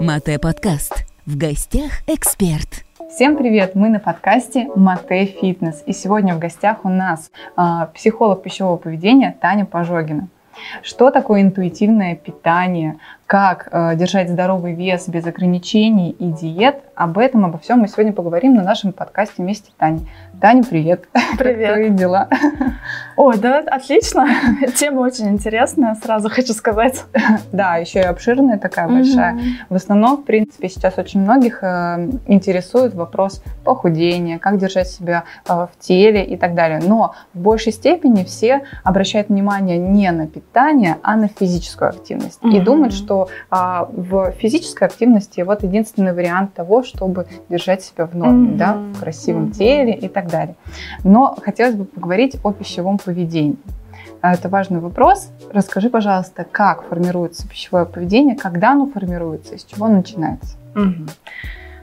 Мате подкаст. В гостях эксперт. Всем привет! Мы на подкасте Мате Фитнес. И сегодня в гостях у нас э, психолог пищевого поведения Таня Пожогина. Что такое интуитивное питание? Как э, держать здоровый вес без ограничений и диет? Об этом, обо всем мы сегодня поговорим на нашем подкасте вместе Тани. Таня, привет. Привет. Как твои дела? Ой, да, отлично. Тема очень интересная, сразу хочу сказать. Да, еще и обширная такая большая. В основном, в принципе, сейчас очень многих э, интересует вопрос похудения, как держать себя э, в теле и так далее. Но в большей степени все обращают внимание не на питание, а на физическую активность. И думают, что э, в физической активности вот единственный вариант того, чтобы держать себя в норме, mm-hmm. да, в красивом mm-hmm. теле и так далее. Но хотелось бы поговорить о пищевом поведении. А, это важный вопрос. Расскажи, пожалуйста, как формируется пищевое поведение, когда оно формируется, из чего оно начинается? Угу.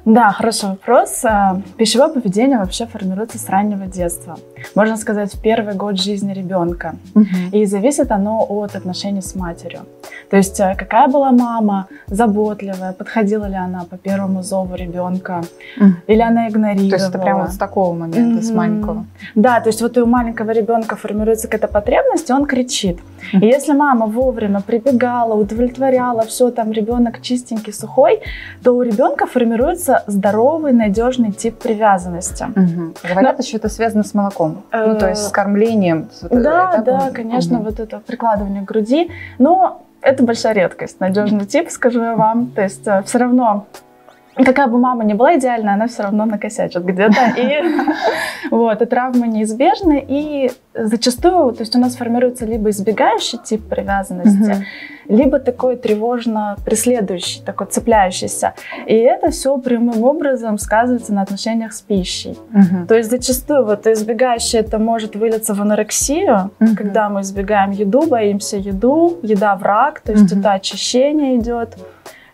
Да, хороший вопрос. А, пищевое поведение вообще формируется с раннего детства. Можно сказать, в первый год жизни ребенка. Угу. И зависит оно от отношений с матерью. То есть а, какая была мама, заботливая, подходила ли она по первому зову ребенка, угу. или она игнорировала. То есть это прямо вот с такого момента, угу. с маленького. Да, то есть вот и у маленького ребенка формируется какая-то потребность, и он кричит. И если мама вовремя прибегала, удовлетворяла, все там ребенок чистенький, сухой, то у ребенка формируется здоровый, надежный тип привязанности. Угу. Говорят, Но... еще это связано с молоком. Ну, то есть с кормлением. С да, да, конечно, угу. вот это прикладывание к груди. Но это большая редкость, надежный тип, скажу я вам. То есть э, все равно какая бы мама ни была идеальная, она все равно накосячит где-то. И вот, и травмы неизбежны. И зачастую, то есть у нас формируется либо избегающий тип привязанности, либо такой тревожно преследующий, такой цепляющийся. И это все прямым образом сказывается на отношениях с пищей. То есть зачастую вот избегающее это может вылиться в анорексию, когда мы избегаем еду, боимся еду, еда враг, то есть это очищение идет.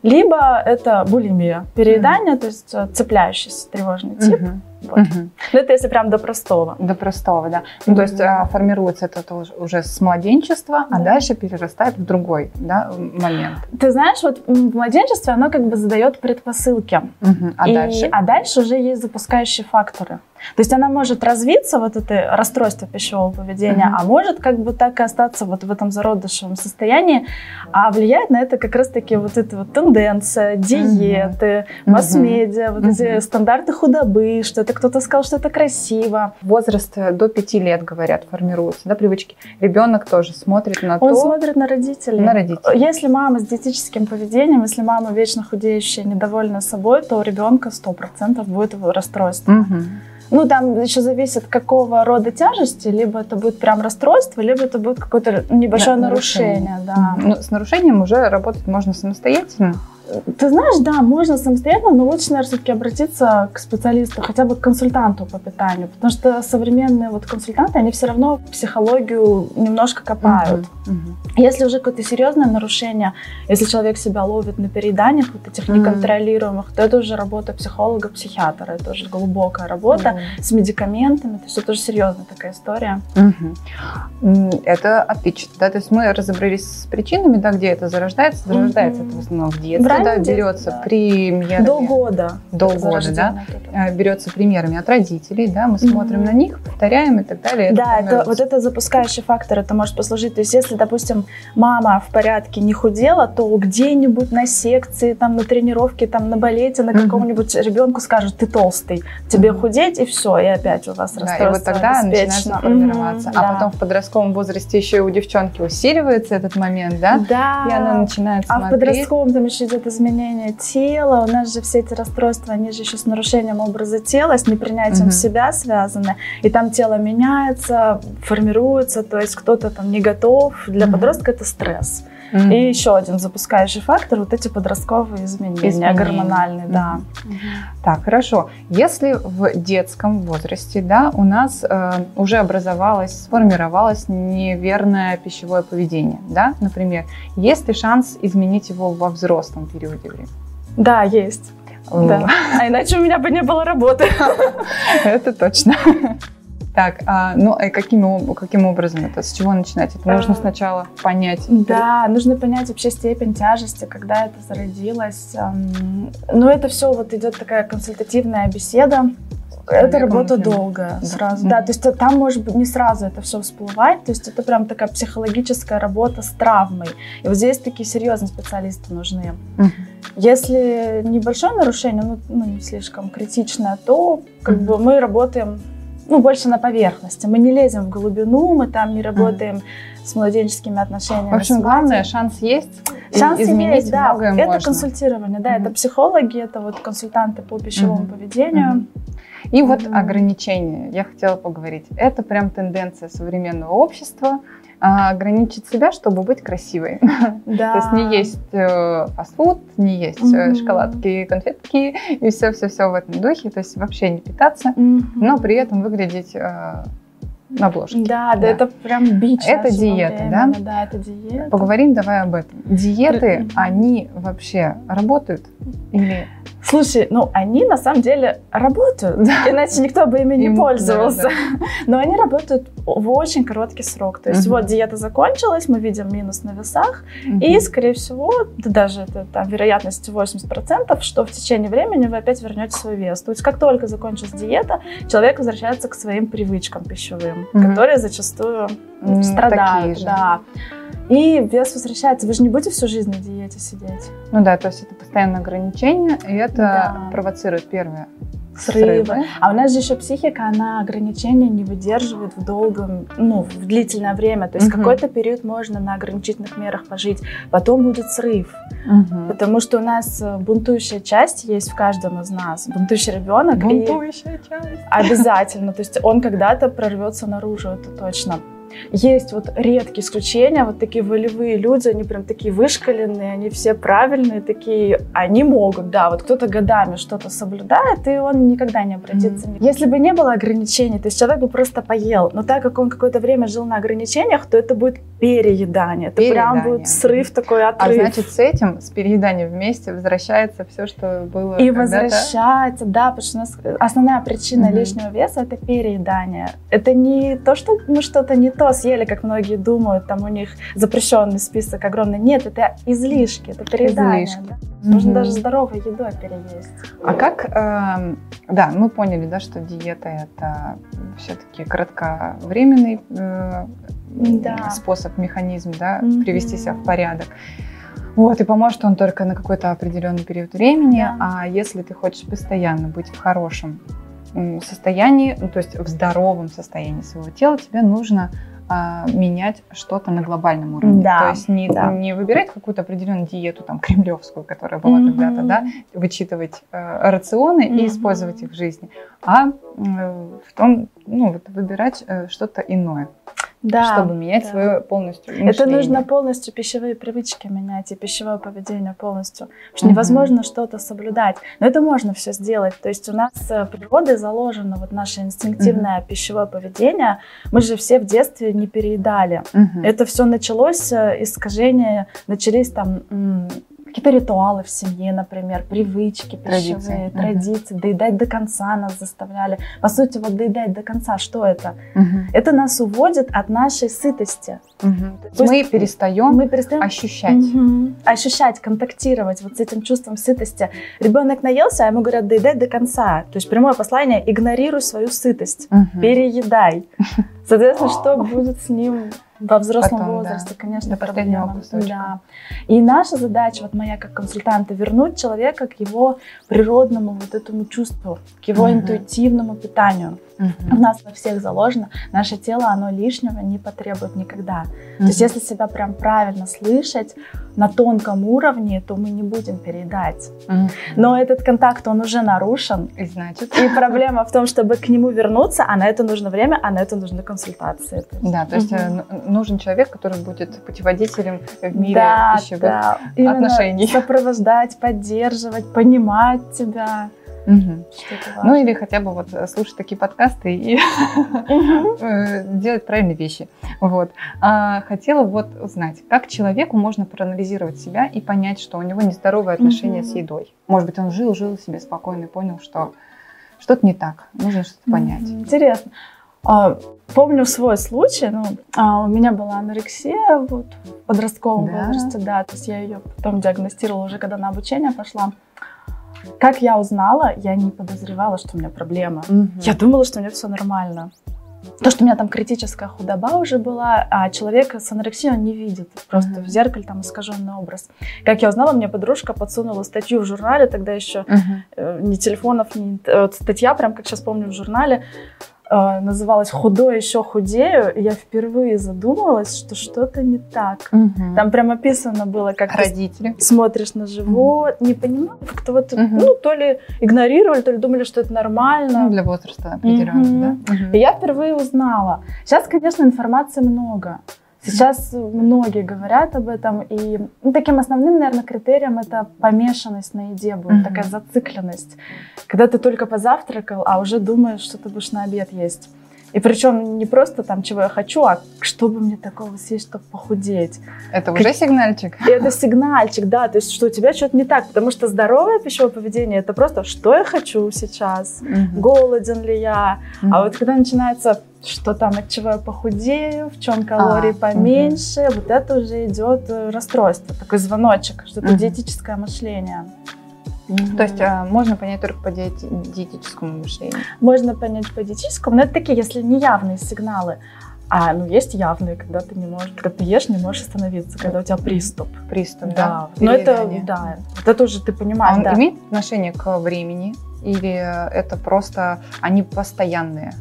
Либо это булимия, переедание, mm-hmm. то есть э, цепляющийся тревожный тип. Mm-hmm. Вот. Угу. Ну, это если прям до простого. До простого, да. Ну, то есть а, формируется это уже с младенчества, да. а дальше перерастает в другой да, момент. Ты знаешь, вот в младенчестве оно как бы задает предпосылки. Угу. А и, дальше? А дальше уже есть запускающие факторы. То есть она может развиться, вот это расстройство пищевого поведения, mm-hmm. а может как бы так и остаться вот в этом зародышевом состоянии, а влияет на это как раз-таки вот эта вот тенденция, диеты, mm-hmm. масс-медиа, вот mm-hmm. эти стандарты худобы, что это кто-то сказал, что это красиво. Возраст э, до пяти лет, говорят, формируется, да, привычки. Ребенок тоже смотрит на Он то... смотрит на родителей. На родителей. Если мама с диетическим поведением, если мама вечно худеющая, недовольна собой, то у ребенка 100% будет расстройство. Mm-hmm. Ну, там еще зависит, какого рода тяжести. Либо это будет прям расстройство, либо это будет какое-то небольшое да, нарушение. нарушение да. Ну, с нарушением уже работать можно самостоятельно. Ты знаешь, да, можно самостоятельно, но лучше, наверное, все-таки обратиться к специалисту, хотя бы к консультанту по питанию, потому что современные вот консультанты, они все равно психологию немножко копают. Uh-huh, uh-huh. Если уже какое-то серьезное нарушение, если человек себя ловит на перееданиях, вот этих неконтролируемых, uh-huh. то это уже работа психолога, психиатра, это уже глубокая работа uh-huh. с медикаментами, то есть это уже серьезная такая история. Uh-huh. Это отлично, да, то есть мы разобрались с причинами, да, где это зарождается, зарождается uh-huh. это в основном в детстве, да, берется да. примерами. До года. До года, да. Э, берется примерами от родителей, да, мы смотрим mm-hmm. на них, повторяем и так далее. Да, это, это вот это запускающий фактор, это может послужить. То есть, если, допустим, мама в порядке не худела, то где-нибудь на секции, там, на тренировке, там, на балете, на mm-hmm. какому-нибудь ребенку скажут, ты толстый, тебе mm-hmm. худеть, и все, и опять у вас расстройство Да, и вот тогда начинается формироваться. Mm-hmm, а да. потом в подростковом возрасте еще и у девчонки усиливается этот момент, да? Да. И она начинает а смотреть. А в подростковом там еще идет идет изменение тела, у нас же все эти расстройства, они же еще с нарушением образа тела, с непринятием угу. себя связаны, и там тело меняется, формируется, то есть кто-то там не готов, для угу. подростка это стресс. Mm-hmm. И еще один запускающий фактор вот эти подростковые изменения, изменения. гормональные, mm-hmm. да. Mm-hmm. Так, хорошо. Если в детском возрасте, да, у нас э, уже образовалось, сформировалось неверное пищевое поведение, да, например, есть ли шанс изменить его во взрослом периоде времени? Да, есть. Да. А иначе у меня бы не было работы. Это точно. Так, а, ну и каким, каким образом это? С чего начинать? Это нужно сначала понять. Да, нужно понять вообще степень тяжести, когда это зародилось. Ну, это все вот идет такая консультативная беседа. Это работа долгая сразу. Да, то есть там может быть не сразу это все всплывать. То есть это прям такая психологическая работа с травмой. И вот здесь такие серьезные специалисты нужны. Если небольшое нарушение, ну, ну не слишком критичное, то как бы мы работаем ну, больше на поверхности. Мы не лезем в глубину, мы там не работаем mm. с младенческими отношениями. В общем, главное, шанс есть. Шанс есть, да. Это можно. консультирование, да, mm. это психологи, это вот консультанты по пищевому mm. поведению. Mm. И mm. вот ограничения. Я хотела поговорить. Это прям тенденция современного общества ограничить себя, чтобы быть красивой. Да. То есть не есть э, фастфуд, не есть mm-hmm. шоколадки, конфетки и все-все-все в этом духе. То есть вообще не питаться, mm-hmm. но при этом выглядеть э, на обложке. Да, да, да, это прям бич. Это диета, да? Да, это диета. Поговорим давай об этом. Диеты, они вообще работают или Слушай, ну они на самом деле работают, да. иначе никто бы ими не Им, пользовался. Да, да. Но они работают в очень короткий срок. То есть угу. вот диета закончилась, мы видим минус на весах, угу. и, скорее всего, да даже это там, вероятность 80%, что в течение времени вы опять вернете свой вес. То есть как только закончилась диета, человек возвращается к своим привычкам пищевым, угу. которые зачастую страдают. Да. И вес возвращается. Вы же не будете всю жизнь на диете сидеть. Ну да, то есть это постоянное ограничение, и это да. провоцирует первое срывы. срывы. А у нас же еще психика, она ограничения не выдерживает в долгом, ну, в длительное время. То есть угу. какой-то период можно на ограничительных мерах пожить, потом будет срыв. Угу. Потому что у нас э, бунтующая часть есть в каждом из нас. Бунтующий ребенок. Бунтующая часть. Обязательно. То есть он когда-то прорвется наружу, это точно. Есть вот редкие исключения, вот такие волевые люди, они прям такие вышкаленные, они все правильные, такие, они могут, да, вот кто-то годами что-то соблюдает, и он никогда не обратится. Mm-hmm. Если бы не было ограничений, то есть человек бы просто поел, но так как он какое-то время жил на ограничениях, то это будет переедание, это переедание. прям будет срыв такой, отрыв. А значит, с этим, с перееданием вместе возвращается все, что было И возвращается, да, потому что у нас основная причина mm-hmm. лишнего веса – это переедание. Это не то, что мы что-то не то то съели, как многие думают, там у них запрещенный список огромный. Нет, это излишки, это переедание. Излишки. Да? Mm-hmm. Можно даже здоровой едой переесть. А как, э, да, мы поняли, да, что диета это все-таки кратковременный э, да. способ, механизм, да, mm-hmm. привести себя в порядок. Вот, и поможет он только на какой-то определенный период времени, да. а если ты хочешь постоянно быть в хорошем состоянии, ну, то есть в здоровом состоянии своего тела, тебе нужно а, менять что-то на глобальном уровне. Да, То есть не, да. не выбирать какую-то определенную диету, там, кремлевскую, которая была mm-hmm. когда-то, да, вычитывать э, рационы mm-hmm. и использовать их в жизни, а э, в том, ну, вот выбирать э, что-то иное да, чтобы менять да. свое полностью мышление. Это нужно полностью пищевые привычки менять и пищевое поведение полностью. Потому что угу. невозможно что-то соблюдать. Но это можно все сделать. То есть у нас э, природой заложено вот наше инстинктивное угу. пищевое поведение. Мы же все в детстве не переедали. Угу. Это все началось, э, искажения начались там какие-то ритуалы в семье, например, привычки пищевые, традиции, традиции. Угу. доедать до конца нас заставляли. По сути, вот доедать до конца, что это? Угу. Это нас уводит от нашей сытости. Угу. Мы перестаем, мы перестаем ощущать. Угу. Ощущать, контактировать вот с этим чувством сытости. Ребенок наелся, а ему говорят, доедай до конца. То есть прямое послание, игнорируй свою сытость, угу. переедай. Соответственно, что будет с ним во взрослом Потом, возрасте, да. конечно, До проблема. Да. И наша задача, вот моя как консультанта, вернуть человека к его природному вот этому чувству, к его угу. интуитивному питанию. Угу. У нас во всех заложено, наше тело, оно лишнего не потребует никогда. Угу. То есть если себя прям правильно слышать на тонком уровне, то мы не будем переедать. Угу. Но этот контакт, он уже нарушен. И значит? И проблема в том, чтобы к нему вернуться, а на это нужно время, а на это нужны консультации. Да, то есть угу. нужен человек, который будет путеводителем в мире да, пищевых да. отношений. Именно сопровождать, поддерживать, понимать тебя. Угу. Ну или хотя бы вот слушать такие подкасты и э, делать правильные вещи. Вот. А, хотела вот узнать, как человеку можно проанализировать себя и понять, что у него нездоровое отношение с едой. Может быть, он жил, жил себе спокойно и понял, что что-то не так, нужно что-то понять. Интересно. А, помню свой случай, ну, а, у меня была анорексия вот, в подростковом да. возрасте, да, то есть я ее потом диагностировала уже, когда на обучение пошла. Как я узнала, я не подозревала, что у меня проблема. Угу. Я думала, что у меня все нормально. То, что у меня там критическая худоба уже была, а человек с анорексией он не видит. Просто uh-huh. в зеркале там искаженный образ. Как я узнала, мне подружка подсунула статью в журнале, тогда еще uh-huh. э, ни телефонов, ни... Вот статья, прям как сейчас помню, в журнале э, называлась «Худой еще худею», и я впервые задумалась, что что-то не так. Угу. Там прям описано было, как Родители. ты смотришь на живот, угу. не понимаю, как-то вот, угу. ну, то ли игнорировали, то ли думали, что это нормально. Ну, для возраста определенно, угу. да? Угу. И я впервые узнала. Сейчас, конечно, информации много. Сейчас многие говорят об этом, и ну, таким основным, наверное, критерием это помешанность на еде будет, mm-hmm. такая зацикленность. Когда ты только позавтракал, а уже думаешь, что ты будешь на обед есть. И причем не просто там, чего я хочу, а что бы мне такого съесть, чтобы похудеть. Это уже как... сигнальчик? Это сигнальчик, да. То есть, что у тебя что-то не так. Потому что здоровое пищевое поведение это просто, что я хочу сейчас, угу. голоден ли я. Угу. А вот когда начинается что там, от чего я похудею, в чем калорий а, поменьше, угу. вот это уже идет э, расстройство, такой звоночек, что это угу. диетическое мышление. Mm-hmm. То есть а, можно понять только по диете, диетическому мышлению? Можно понять по диетическому, но это такие, если не явные сигналы. А, ну, есть явные, когда ты не можешь, когда ты ешь, не можешь остановиться, когда у тебя приступ. Приступ, да. да. Но это, да, это тоже ты понимаешь, а он да. имеет отношение к времени? Или это просто они постоянные?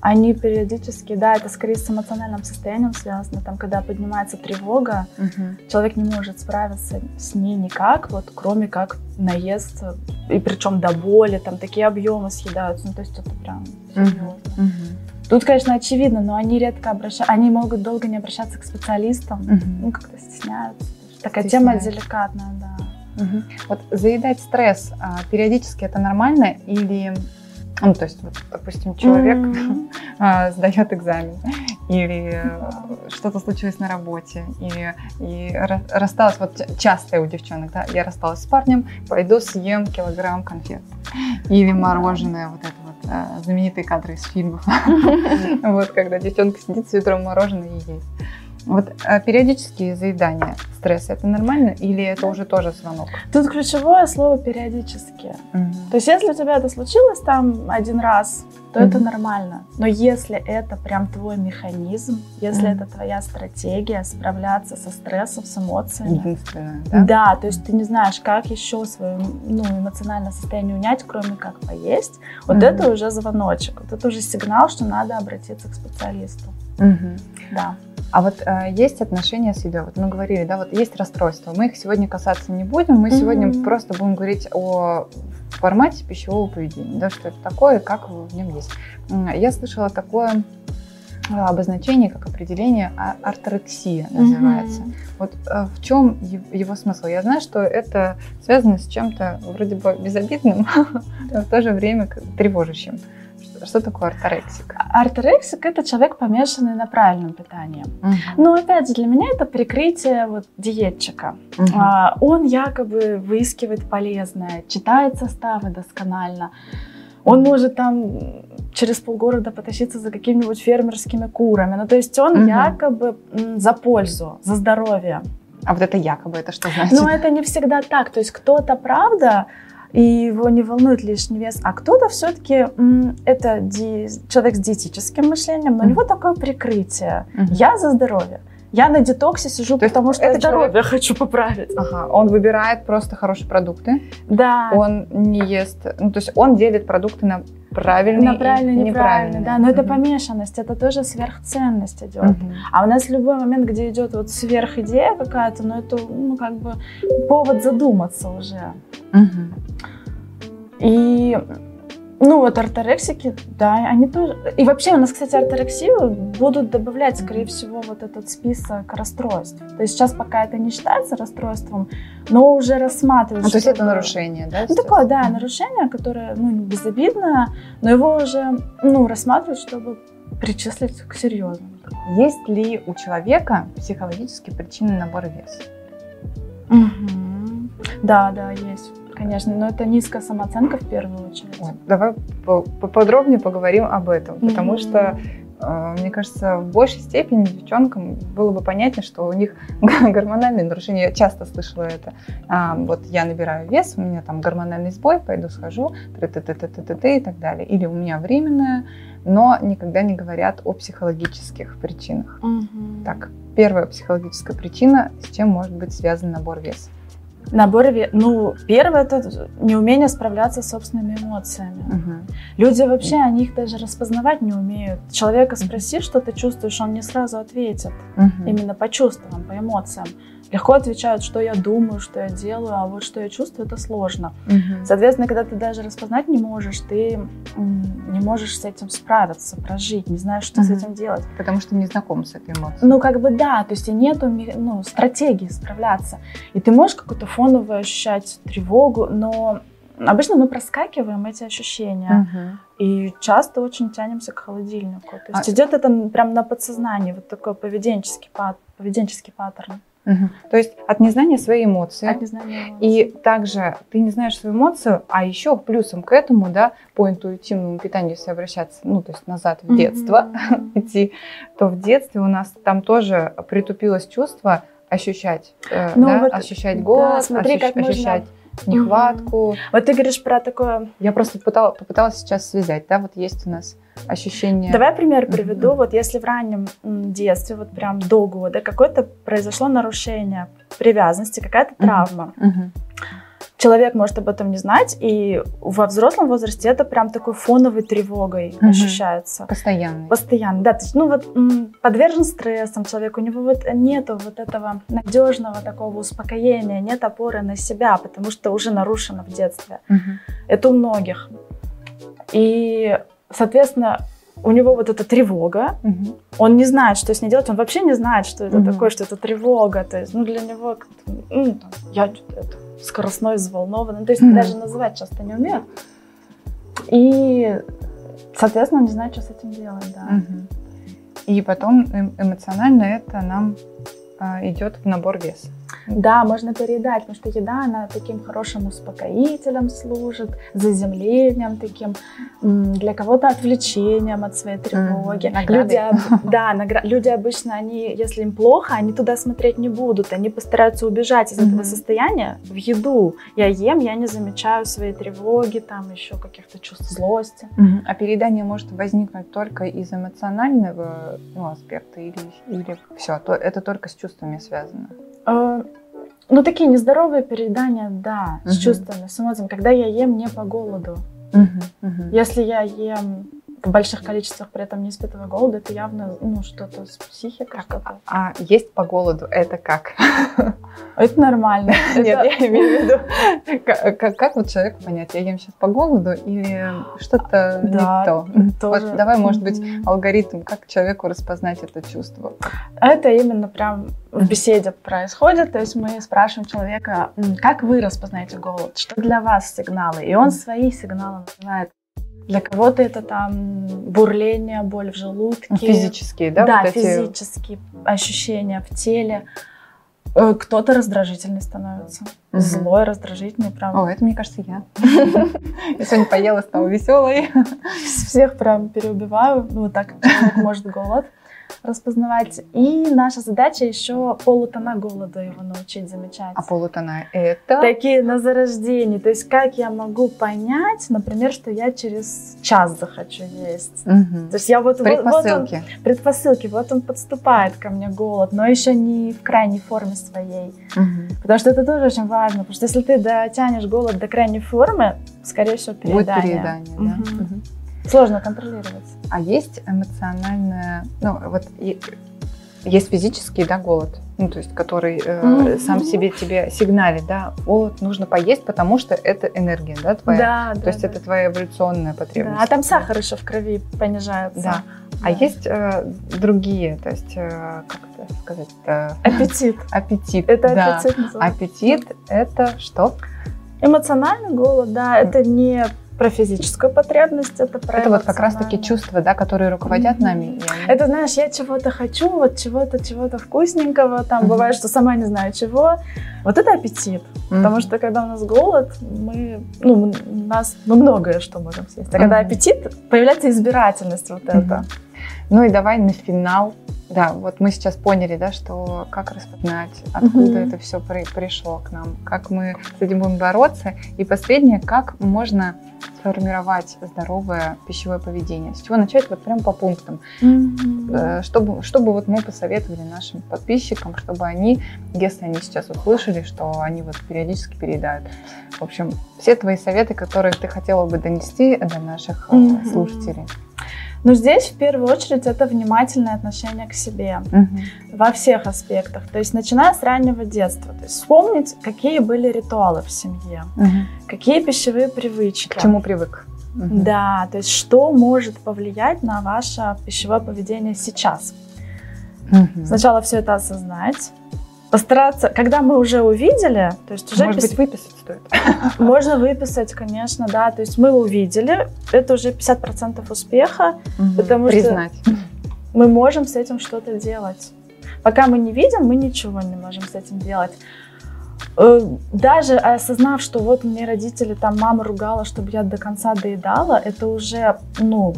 Они периодически, да, это скорее с эмоциональным состоянием связано. Там, когда поднимается тревога, угу. человек не может справиться с ней никак, вот кроме как наезд, и причем до боли, там такие объемы съедаются. Ну, то есть это прям серьезно. Угу. Угу. Тут, конечно, очевидно, но они редко обращаются, они могут долго не обращаться к специалистам, угу. ну, как-то стесняются. Такая Стесняют. тема деликатная, да. Угу. Вот заедать стресс а, периодически это нормально или ну, то есть, вот, допустим, человек mm-hmm. сдает экзамен, или что-то случилось на работе, или и рассталась, вот часто у девчонок, да, я рассталась с парнем, пойду съем килограмм конфет. Или мороженое, вот это вот, а, знаменитые кадры из фильмов. Вот, когда девчонка сидит с ведром мороженое и есть. Вот а периодические заедания стресса это нормально или это уже тоже звонок? Тут ключевое слово периодически. Угу. То есть если у тебя это случилось там один раз, то угу. это нормально. Но если это прям твой механизм, если угу. это твоя стратегия справляться со стрессом, с эмоциями. Единственное, да? Да, то есть ты не знаешь, как еще свое ну, эмоциональное состояние унять, кроме как поесть. Вот угу. это уже звоночек. Вот это уже сигнал, что надо обратиться к специалисту. Угу. Да. А вот э, есть отношения с едой. Вот мы говорили, да, вот есть расстройства. Мы их сегодня касаться не будем. Мы mm-hmm. сегодня просто будем говорить о формате пищевого поведения, да, что это такое, как в нем есть. Я слышала такое э, обозначение, как определение а, орторексия называется. Mm-hmm. Вот э, в чем его смысл? Я знаю, что это связано с чем-то вроде бы безобидным, но в то же время тревожащим. Что такое орторексик? Орторексик – это человек, помешанный на правильном питании. Угу. Но, опять же, для меня это прикрытие вот, диетчика. Угу. А, он якобы выискивает полезное, читает составы досконально. Он может там через полгорода потащиться за какими-нибудь фермерскими курами. Ну, то есть он угу. якобы за пользу, за здоровье. А вот это якобы, это что значит? Ну, это не всегда так. То есть кто-то, правда, и его не волнует лишний вес, а кто-то все-таки это ди, человек с диетическим мышлением, но mm-hmm. у него такое прикрытие. Mm-hmm. Я за здоровье. Я на детоксе сижу, то потому что это здоровье человек... хочу поправить. Ага, он выбирает просто хорошие продукты. Да. Он не ест, ну то есть он делит продукты на правильные, на правильные и неправильные. Да, но угу. это помешанность, это тоже сверхценность идет. Угу. А у нас в любой момент, где идет вот сверхидея какая-то, ну это ну как бы повод задуматься уже. Угу. И ну, вот орторексики, да, они тоже. И вообще у нас, кстати, орторексию будут добавлять, скорее всего, вот этот список расстройств. То есть сейчас пока это не считается расстройством, но уже рассматривают. А, то есть это нарушение, да? Ну, такое, да, нарушение, которое, ну, безобидное, но его уже, ну, рассматривают, чтобы причислить к серьезному. Есть ли у человека психологические причины набора веса? Угу. Да, да, есть конечно, но это низкая самооценка в первую очередь. Вот, давай поподробнее поговорим об этом, потому mm-hmm. что э, мне кажется, в большей степени девчонкам было бы понятно, что у них гормональные нарушения. Я часто слышала это. А, вот я набираю вес, у меня там гормональный сбой, пойду схожу, т т т т т т т и так далее. Или у меня временная, но никогда не говорят о психологических причинах. Мгм. Так, первая психологическая причина, с чем может быть связан набор веса. Набор Ну, первое это неумение справляться с собственными эмоциями. Мгм. Люди вообще, они их даже распознавать не умеют. Человека спроси, что ты чувствуешь, он не сразу ответит. Мгм. Именно по чувствам, по эмоциям. Легко отвечают, что я думаю, что я делаю, а вот что я чувствую, это сложно. Мгм. Соответственно, когда ты даже распознать не можешь, ты не можешь с этим справиться, прожить, не знаешь, что с Мгм. этим делать. Потому что не знаком с этой эмоцией. Ну, как бы да, то есть и нету ну, стратегии справляться. И ты можешь какую-то фоновую ощущать тревогу, но обычно мы проскакиваем эти ощущения. Мгм. И часто очень тянемся к холодильнику. То есть А- идет это прям на подсознании, вот такой поведенческий, поведенческий паттерн. То есть от незнания своей эмоции. От незнания эмоций. И также ты не знаешь свою эмоцию, а еще плюсом к этому, да, по интуитивному питанию, если обращаться, ну, то есть назад в детство идти, то в детстве у нас там тоже притупилось чувство ощущать, э, Ну, да, вот, ощущать да, голод, смотри, ощущ- как можно- нехватку. Вот ты говоришь про такое... Я просто пытала- попыталась сейчас связать, да, вот есть у нас ощущение. Давай пример приведу. Мгм. Вот если в раннем детстве, вот прям до года, какое-то произошло нарушение привязанности, какая-то Мгм. травма. Мгм. Человек может об этом не знать, и во взрослом возрасте это прям такой фоновой тревогой Мгм. ощущается. Постоянный. Постоянно, да, то есть, ну вот подвержен стрессам человек, у него вот нету вот этого надежного такого успокоения, нет опоры на себя, потому что уже нарушено в детстве. Мгм. Это у многих. И, соответственно, у него вот эта тревога, Мгм. он не знает, что с ней делать, он вообще не знает, что это Мгм. такое, что это тревога. То есть, ну, для него, ну, я это, скоростной, взволнованный. То есть, Мгм. даже называть часто не умеет. И, соответственно, не знает, что с этим делать, да. Мгм. И потом эм- эмоционально это нам а, идет в набор веса. Да, можно передать, потому что еда, она таким хорошим успокоителем служит, заземлением таким, для кого-то отвлечением от своей тревоги. наградой. Люди, об- да, награ- люди обычно, они, если им плохо, они туда смотреть не будут, они постараются убежать из этого Мгм. состояния в еду. Я ем, я не замечаю своей тревоги, там еще каких-то чувств злости. А переедание может возникнуть только из эмоционального ну, аспекта или, или все, то, это только с чувствами связано. Э, Ну, такие нездоровые переедания, да, с Мгм. чувствами, с эмоциями, когда я ем не по голоду. Мгм. Если я ем в больших количествах, при этом не испытывая голода, это явно ну, что-то с психикой, что-то. А есть по голоду это как? Это нормально. Нет, я имею в виду, как, вот человеку понять, я ем сейчас по голоду или что-то не то? давай, может быть, алгоритм, как человеку распознать это чувство. Это именно прям в беседе происходит. То есть мы спрашиваем человека, «М, как вы распознаете голод? Что для вас сигналы? И он свои сигналы называет. Для кого-то это там бурление, боль в желудке. Физические, да? Да, вот эти- физические ощущения в теле. Э, Кто-то раздражительный становится. Мгм. Злой, раздражительный, прям. О, это, мне кажется, я. Я сегодня поела, стала веселой. Всех прям переубиваю. Ну, Вот так может голод распознавать. И наша задача еще полутона голода его научить замечать. А полутона это... Такие на зарождении. То есть как я могу понять, например, что я через час захочу есть. Мгм. То есть я вот, вот, вот он, Предпосылки. предпосылки, вот он подступает ко мне голод, но еще не в крайней форме своей. Мгм. Потому что это тоже очень важно, потому что если ты дотянешь голод до крайней формы, скорее всего, Будет переедание. переедание, да. Мгм. Мгм. Сложно контролировать. А есть эмоциональное, ну вот и- есть физический, да, голод, ну то есть который э, Мгм. сам себе тебе сигналит, да, вот нужно поесть, потому что это энергия, да, твоя. Да, То есть это твоя эволюционная потребность. А там сахар еще в крови понижается. Да. А Да. есть э, другие, то есть э, как это сказать, э, аппетит. аппетит. Это да. аппетит называется. Аппетит это что? Эмоциональный голод, да, это не про физическую потребность, это про Это вот как раз таки эмоциональное. чувства, да, которые руководят Мгм. нами. Это, знаешь, я чего-то хочу, вот чего-то, чего-то вкусненького, там Мгм. бывает, что сама не знаю чего. Вот это аппетит. Мгм. Потому что когда у нас голод, мы, ну, у нас мы многое что можем съесть. А когда Мгм. аппетит, появляется избирательность вот Мгм. это. Ну и давай на финал да, вот мы сейчас поняли, да, что как распознать, откуда mm-hmm. это все при, пришло к нам, как мы с этим будем бороться. И последнее, как можно сформировать здоровое пищевое поведение. С чего начать? Вот прям по пунктам. Mm-hmm. Чтобы, чтобы вот мы посоветовали нашим подписчикам, чтобы они, если они сейчас услышали, что они вот периодически переедают. В общем, все твои советы, которые ты хотела бы донести до наших mm-hmm. слушателей. Но здесь в первую очередь это внимательное отношение к себе угу. во всех аспектах. То есть начиная с раннего детства. То есть вспомнить, какие были ритуалы в семье, угу. какие пищевые привычки. К чему привык. Угу. Да, то есть что может повлиять на ваше пищевое поведение сейчас. Угу. Сначала все это осознать, постараться, когда мы уже увидели, то есть уже... Может пис... быть, выписать стоит? Можно выписать, конечно, да. То есть мы увидели, это уже 50% успеха, угу. потому Признать. что мы можем с этим что-то делать. Пока мы не видим, мы ничего не можем с этим делать. Э, даже осознав, что вот мне родители, там мама ругала, чтобы я до конца доедала, это уже, ну,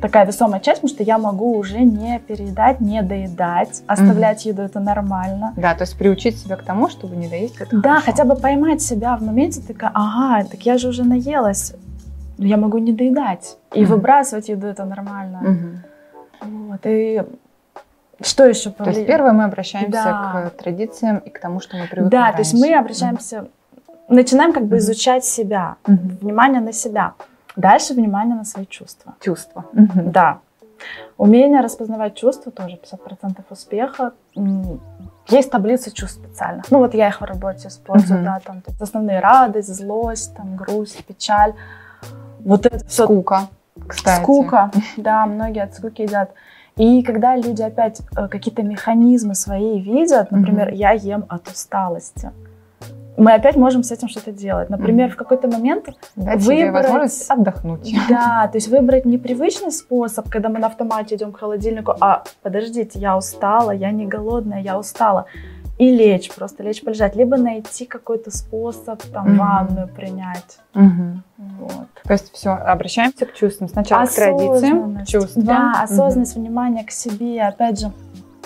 такая весомая часть, потому что я могу уже не переедать, не доедать, оставлять mm-hmm. еду это нормально. Да, то есть приучить себя к тому, чтобы не доесть это Да, хорошо. хотя бы поймать себя в моменте, такая, ага, так я же уже наелась, я могу не доедать. И mm-hmm. выбрасывать еду это нормально. Mm-hmm. Вот, и что еще? То есть первое мы обращаемся да. к традициям и к тому, что мы привыкли Да, раньше. то есть мы обращаемся, mm-hmm. начинаем как бы mm-hmm. изучать себя, mm-hmm. внимание на себя. Дальше внимание на свои чувства. Чувства. Да. Умение распознавать чувства тоже 50% успеха. Есть таблицы чувств специальных. Ну вот я их в работе использую, uh-huh. да, там основные радость, злость, там грусть, печаль. Вот это все. Скука, кстати. Скука, да, многие от скуки едят. И когда люди опять э, какие-то механизмы свои видят, например, uh-huh. я ем от усталости мы опять можем с этим что-то делать. Например, mm-hmm. в какой-то момент Дать выбрать... возможность отдохнуть. Да, то есть выбрать непривычный способ, когда мы на автомате идем к холодильнику, а подождите, я устала, я не голодная, я устала. И лечь, просто лечь полежать. Либо найти какой-то способ, там, mm-hmm. ванную принять. Mm-hmm. Вот. То есть все, обращаемся к чувствам. Сначала к традициям, чувствам. Да, осознанность, mm-hmm. внимание к себе. Опять же,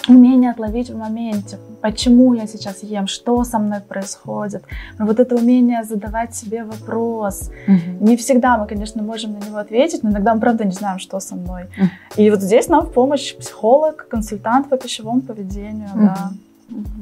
умение отловить в моменте, почему я сейчас ем, что со мной происходит. Но вот это умение задавать себе вопрос. Угу. Не всегда мы, конечно, можем на него ответить, но иногда мы правда не знаем, что со мной. Угу. И вот здесь нам в помощь психолог, консультант по пищевому поведению, угу. да.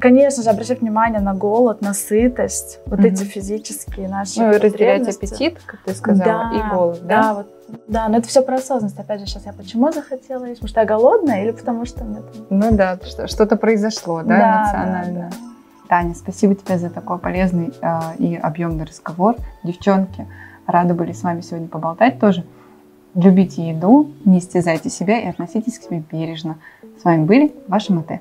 Конечно же, обращать внимание на голод, на сытость, вот mm-hmm. эти физические наши Ну, и разделять аппетит, как ты сказала, да, и голод, да? Да, вот, да, но это все про осознанность. Опять же, сейчас я почему захотела есть? Потому что я голодная или потому что нет? Ну да, что-то произошло, да, да эмоционально. Да, да. Таня, спасибо тебе за такой полезный э, и объемный разговор. Девчонки, рады были с вами сегодня поболтать тоже. Любите еду, не истязайте себя и относитесь к себе бережно. С вами были ваши Мате.